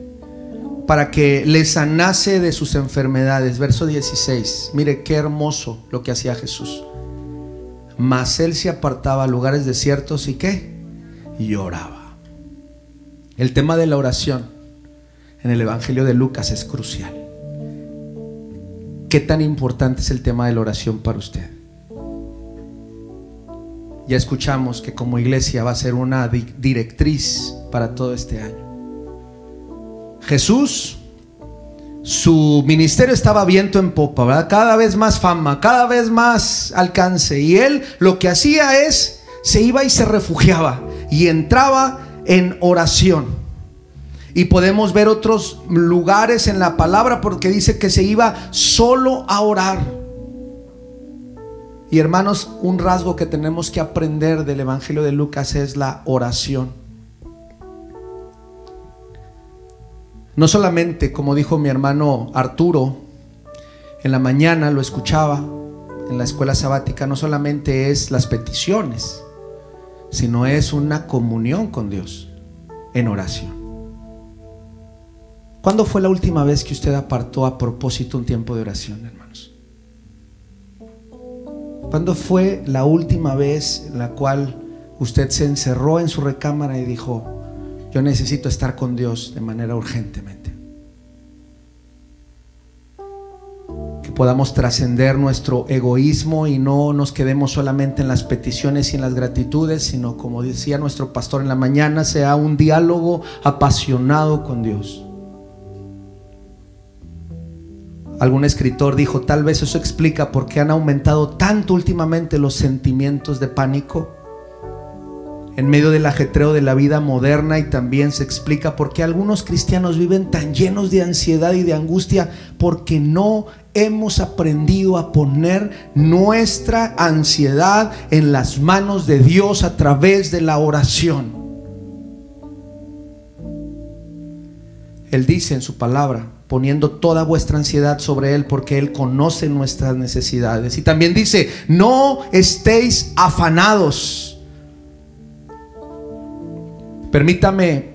para que le sanase de sus enfermedades. Verso 16. Mire qué hermoso lo que hacía Jesús. Mas él se apartaba a lugares desiertos y qué? Lloraba. El tema de la oración en el Evangelio de Lucas es crucial. ¿Qué tan importante es el tema de la oración para usted? Ya escuchamos que como iglesia va a ser una directriz para todo este año. Jesús, su ministerio estaba viento en popa. Cada vez más fama, cada vez más alcance. Y él lo que hacía es, se iba y se refugiaba y entraba en oración. Y podemos ver otros lugares en la palabra porque dice que se iba solo a orar. Y hermanos, un rasgo que tenemos que aprender del Evangelio de Lucas es la oración. No solamente, como dijo mi hermano Arturo, en la mañana lo escuchaba en la escuela sabática, no solamente es las peticiones, sino es una comunión con Dios en oración. ¿Cuándo fue la última vez que usted apartó a propósito un tiempo de oración, hermanos? ¿Cuándo fue la última vez en la cual usted se encerró en su recámara y dijo, yo necesito estar con Dios de manera urgentemente. Que podamos trascender nuestro egoísmo y no nos quedemos solamente en las peticiones y en las gratitudes, sino como decía nuestro pastor en la mañana, sea un diálogo apasionado con Dios. Algún escritor dijo, tal vez eso explica por qué han aumentado tanto últimamente los sentimientos de pánico en medio del ajetreo de la vida moderna y también se explica por qué algunos cristianos viven tan llenos de ansiedad y de angustia porque no hemos aprendido a poner nuestra ansiedad en las manos de Dios a través de la oración. Él dice en su palabra, poniendo toda vuestra ansiedad sobre Él porque Él conoce nuestras necesidades. Y también dice, no estéis afanados Permítame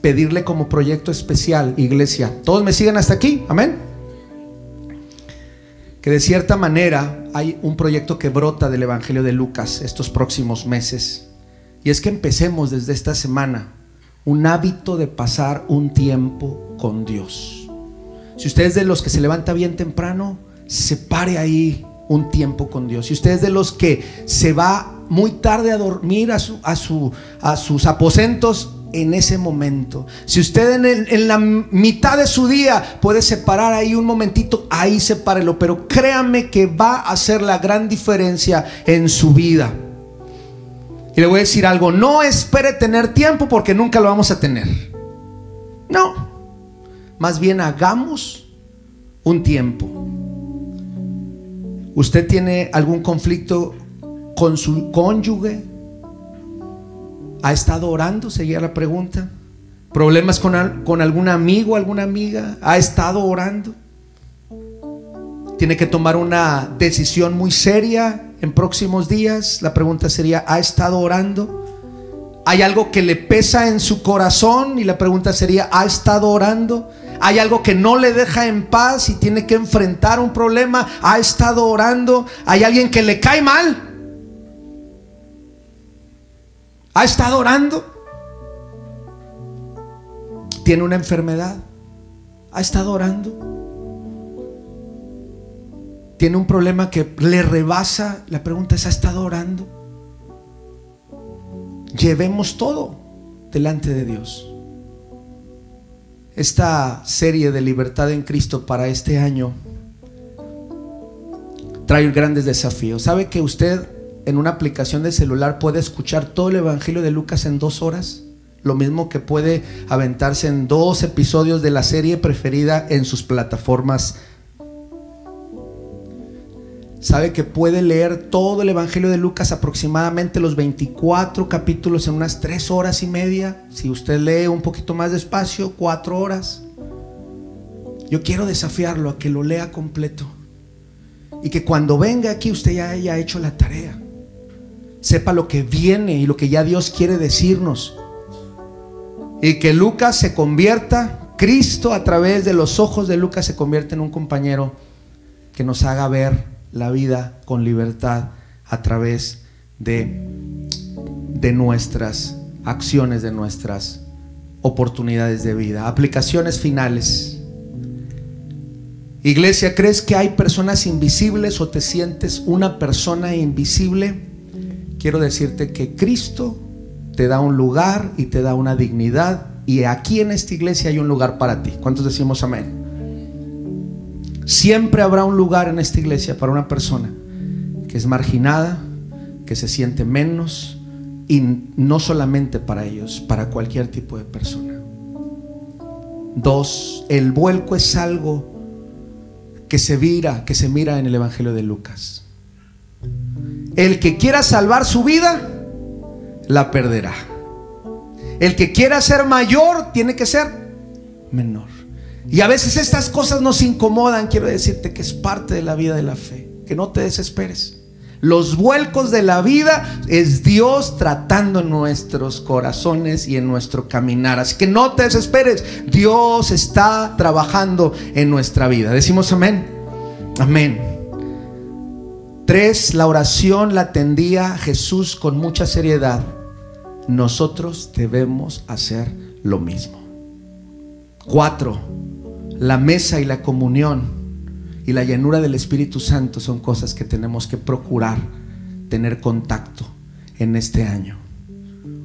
pedirle como proyecto especial, iglesia. ¿Todos me siguen hasta aquí? Amén. Que de cierta manera hay un proyecto que brota del Evangelio de Lucas estos próximos meses. Y es que empecemos desde esta semana un hábito de pasar un tiempo con Dios. Si usted es de los que se levanta bien temprano, separe ahí un tiempo con Dios. Si usted es de los que se va muy tarde a dormir a, su, a, su, a sus aposentos en ese momento. Si usted en, en, la mitad de su día puede separar ahí un momentito, ahí sepárelo. Pero créame que va a hacer la gran diferencia en su vida. Y le voy a decir algo, no espere tener tiempo porque nunca lo vamos a tener. No, más bien hagamos un tiempo. ¿Usted tiene algún conflicto con su cónyuge? ¿Ha estado orando? Seguía la pregunta. ¿Problemas con, con algún amigo, alguna amiga? ¿Ha estado orando? ¿Tiene que tomar una decisión muy seria en próximos días? La pregunta sería, ¿ha estado orando? ¿Hay algo que le pesa en su corazón? Y la pregunta sería, ¿ha estado orando? Hay algo que no le deja en paz y tiene que enfrentar un problema, ha estado orando, hay alguien que le cae mal, ha estado orando, tiene una enfermedad, ha estado orando. tiene un problema que le rebasa, la pregunta es, ¿ha estado orando? Llevemos todo delante de Dios. Esta serie de libertad en Cristo para este año trae grandes desafíos. ¿Sabe que usted en una aplicación de celular puede escuchar todo el Evangelio de Lucas en dos horas? Lo mismo que puede aventarse en dos episodios de la serie preferida en sus plataformas sabe que puede leer todo el Evangelio de Lucas, aproximadamente los 24 capítulos en unas 3 horas y media. Si usted lee un poquito más despacio, 4 horas. Yo quiero desafiarlo a que lo lea completo. Y que cuando venga aquí usted ya haya hecho la tarea. Sepa lo que viene y lo que ya Dios quiere decirnos. Y que Lucas se convierta, Cristo a través de los ojos de Lucas se convierte en un compañero que nos haga ver la vida con libertad a través de, de nuestras acciones, de nuestras oportunidades de vida. Aplicaciones finales. Iglesia, ¿crees que hay personas invisibles o te sientes una persona invisible? Quiero decirte que Cristo te da un lugar y te da una dignidad y aquí en esta iglesia hay un lugar para ti. ¿Cuántos decimos amén? Siempre habrá un lugar en esta iglesia para una persona que es marginada, que se siente menos, y no solamente para ellos, para cualquier tipo de persona. Dos, el vuelco es algo que se vira, que se mira en el Evangelio de Lucas. El que quiera salvar su vida, la perderá. El que quiera ser mayor, tiene que ser menor. Y a veces estas cosas nos incomodan, quiero decirte que es parte de la vida de la fe, que no te desesperes. Los vuelcos de la vida es Dios tratando en nuestros corazones y en nuestro caminar. Así que no te desesperes. Dios está trabajando en nuestra vida. Decimos amén. Amén. Tres, la oración la atendía Jesús con mucha seriedad. Nosotros debemos hacer lo mismo. Cuatro, la mesa y la comunión y la llenura del Espíritu Santo son cosas que tenemos que procurar tener contacto en este año.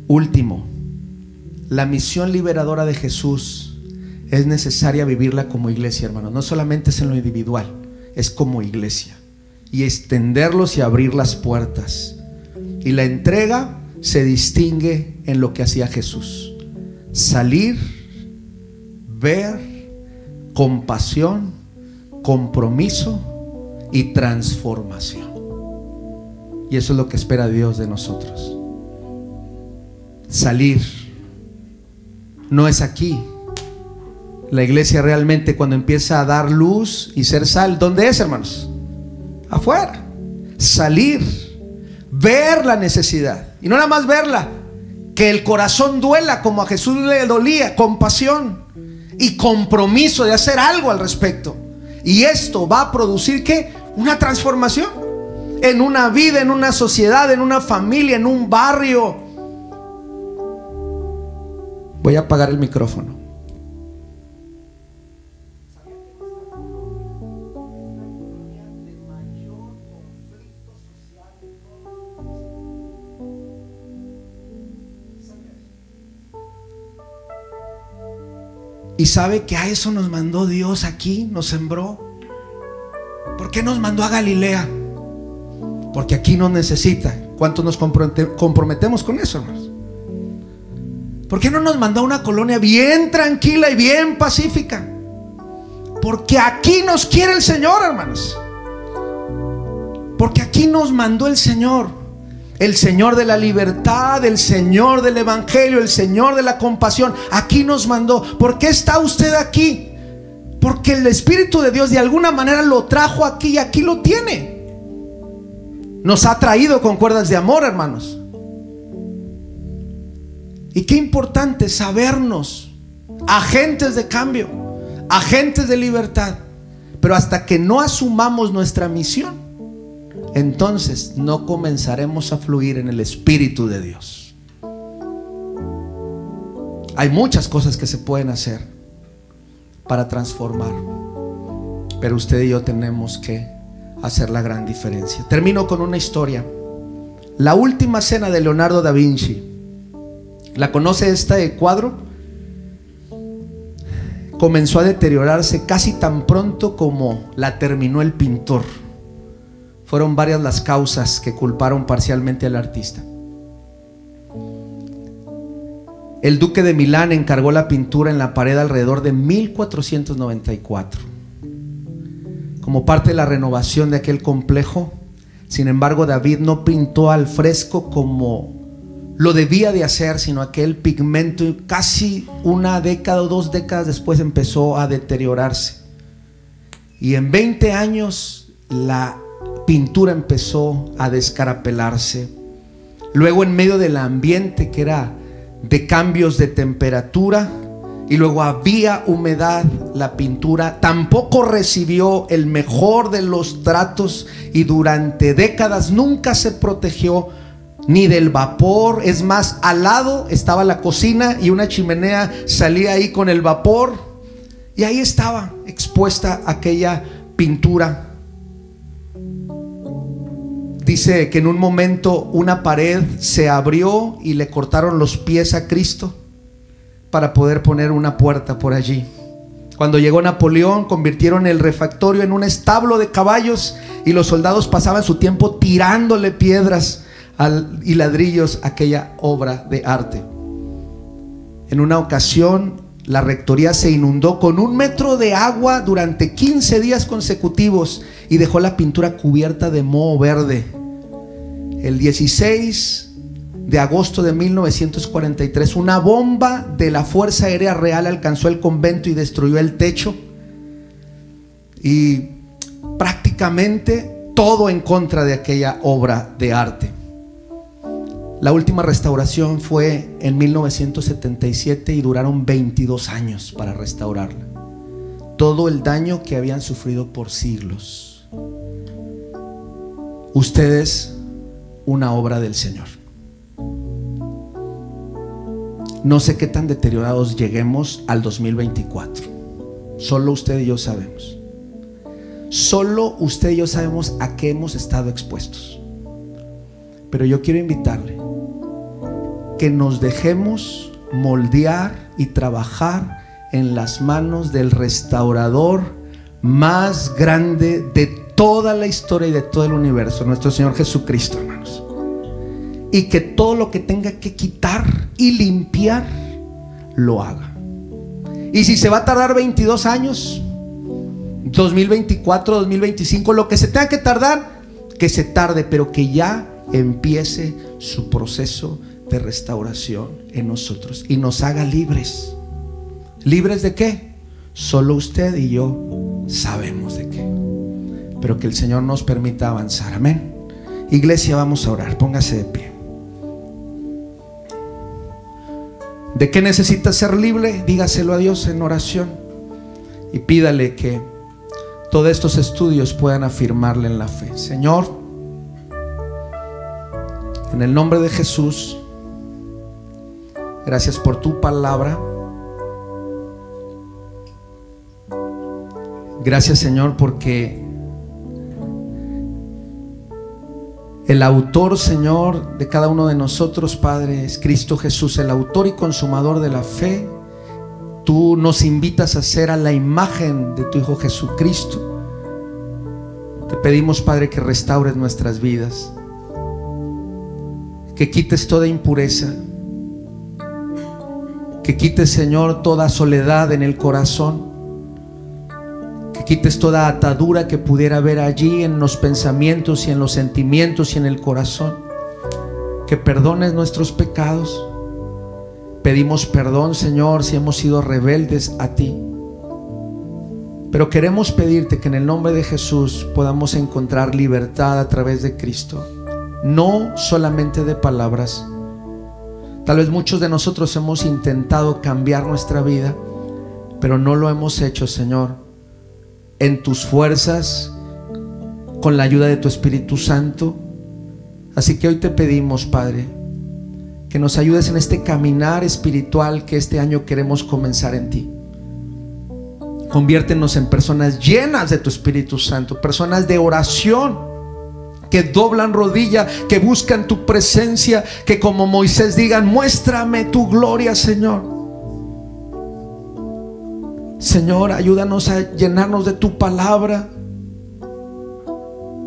Último, la misión liberadora de Jesús es necesaria vivirla como iglesia, hermanos. No solamente es en lo individual, es como iglesia. Y extenderlos y abrir las puertas. Y la entrega se distingue en lo que hacía Jesús. Salir, ver, compasión, compromiso y transformación. Y eso es lo que espera Dios de nosotros. Salir. No es aquí. La iglesia realmente cuando empieza a dar luz y ser sal, ¿dónde es, hermanos? Afuera. Salir. Ver la necesidad. Y no nada más verla. Que el corazón duela como a Jesús le dolía. Compasión y compromiso de hacer algo al respecto. Y esto va a producir que una transformación en una vida, en una sociedad, en una familia, en un barrio. Voy a apagar el micrófono. Y sabe que a eso nos mandó Dios aquí, nos sembró. ¿Por qué nos mandó a Galilea? Porque aquí nos necesita. ¿Cuántos nos comprometemos con eso, hermanos? ¿Por qué no nos mandó a una colonia bien tranquila y bien pacífica? Porque aquí nos quiere el Señor, hermanos. Porque aquí nos mandó el Señor el Señor de la libertad, el Señor del Evangelio, el Señor de la compasión. Aquí nos mandó. ¿Por qué está usted aquí? Porque el Espíritu de Dios de alguna manera lo trajo aquí y aquí lo tiene. Nos ha traído con cuerdas de amor, hermanos. Y qué importante sabernos agentes de cambio, agentes de libertad. Pero hasta que no asumamos nuestra misión, entonces no comenzaremos a fluir en el Espíritu de Dios. Hay muchas cosas que se pueden hacer para transformar, pero usted y yo tenemos que hacer la gran diferencia. Termino con una historia. La última cena de Leonardo da Vinci. ¿La conoce este cuadro? Comenzó a deteriorarse casi tan pronto como la terminó el pintor. Fueron varias las causas que culparon parcialmente al artista. El duque de Milán encargó la pintura en la pared alrededor de 1494. Como parte de la renovación de aquel complejo, sin embargo, David no pintó al fresco como lo debía de hacer, sino aquel pigmento casi una década o dos décadas después empezó a deteriorarse. Y en 20 años la pintura empezó a descarapelarse. Luego en medio del ambiente que era de cambios de temperatura y luego había humedad, la pintura tampoco recibió el mejor de los tratos y durante décadas nunca se protegió ni del vapor. Es más, al lado estaba la cocina y una chimenea salía ahí con el vapor y ahí estaba expuesta aquella pintura. Dice que en un momento una pared se abrió y le cortaron los pies a Cristo para poder poner una puerta por allí. Cuando llegó Napoleón, convirtieron el refactorio en un establo de caballos y los soldados pasaban su tiempo tirándole piedras y ladrillos a aquella obra de arte. En una ocasión, la rectoría se inundó con un metro de agua durante 15 días consecutivos y dejó la pintura cubierta de moho verde. El 16 de agosto de 1943, una bomba de la Fuerza Aérea Real alcanzó el convento y destruyó el techo. Y prácticamente todo en contra de aquella obra de arte. La última restauración fue en 1977 y duraron 22 años para restaurarla. Todo el daño que habían sufrido por siglos. Ustedes una obra del Señor. No sé qué tan deteriorados lleguemos al 2024. Solo usted y yo sabemos. Solo usted y yo sabemos a qué hemos estado expuestos. Pero yo quiero invitarle que nos dejemos moldear y trabajar en las manos del restaurador más grande de toda la historia y de todo el universo, nuestro Señor Jesucristo, hermanos. Y que todo lo que tenga que quitar y limpiar, lo haga. Y si se va a tardar 22 años, 2024, 2025, lo que se tenga que tardar, que se tarde, pero que ya empiece su proceso de restauración en nosotros y nos haga libres. ¿Libres de qué? Solo usted y yo sabemos de qué pero que el Señor nos permita avanzar. Amén. Iglesia, vamos a orar. Póngase de pie. ¿De qué necesita ser libre? Dígaselo a Dios en oración y pídale que todos estos estudios puedan afirmarle en la fe. Señor, en el nombre de Jesús, gracias por tu palabra. Gracias Señor porque El autor, Señor, de cada uno de nosotros, Padre, es Cristo Jesús, el autor y consumador de la fe. Tú nos invitas a ser a la imagen de tu Hijo Jesucristo. Te pedimos, Padre, que restaures nuestras vidas, que quites toda impureza, que quites, Señor, toda soledad en el corazón quites toda atadura que pudiera haber allí en los pensamientos y en los sentimientos y en el corazón. Que perdones nuestros pecados. Pedimos perdón, Señor, si hemos sido rebeldes a ti. Pero queremos pedirte que en el nombre de Jesús podamos encontrar libertad a través de Cristo. No solamente de palabras. Tal vez muchos de nosotros hemos intentado cambiar nuestra vida, pero no lo hemos hecho, Señor en tus fuerzas, con la ayuda de tu Espíritu Santo. Así que hoy te pedimos, Padre, que nos ayudes en este caminar espiritual que este año queremos comenzar en ti. Conviértenos en personas llenas de tu Espíritu Santo, personas de oración, que doblan rodilla, que buscan tu presencia, que como Moisés digan, muéstrame tu gloria, Señor. Señor, ayúdanos a llenarnos de tu palabra.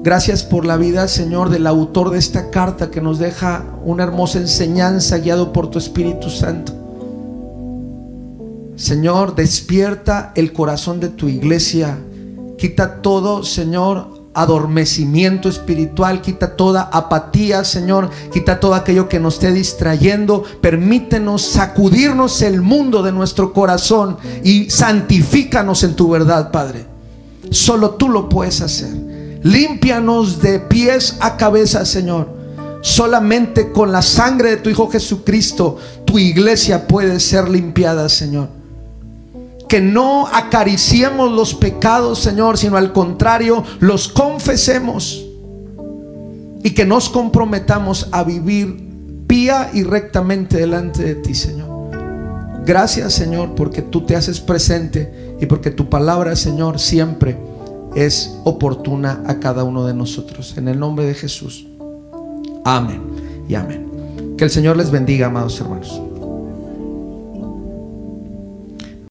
Gracias por la vida, Señor, del autor de esta carta que nos deja una hermosa enseñanza guiado por tu Espíritu Santo. Señor, despierta el corazón de tu iglesia. Quita todo, Señor, adormecimiento espiritual, quita toda apatía, Señor, quita todo aquello que nos esté distrayendo, permítenos sacudirnos el mundo de nuestro corazón y santifícanos en tu verdad, Padre. Solo tú lo puedes hacer. Límpianos de pies a cabeza, Señor. Solamente con la sangre de tu Hijo Jesucristo, tu iglesia puede ser limpiada, Señor que no acariciemos los pecados, Señor, sino al contrario, los confesemos y que nos comprometamos a vivir pía y rectamente delante de ti, Señor. Gracias, Señor, porque tú te haces presente y porque tu palabra, Señor, siempre es oportuna a cada uno de nosotros. En el nombre de Jesús. Amén y amén. Que el Señor les bendiga, amados hermanos.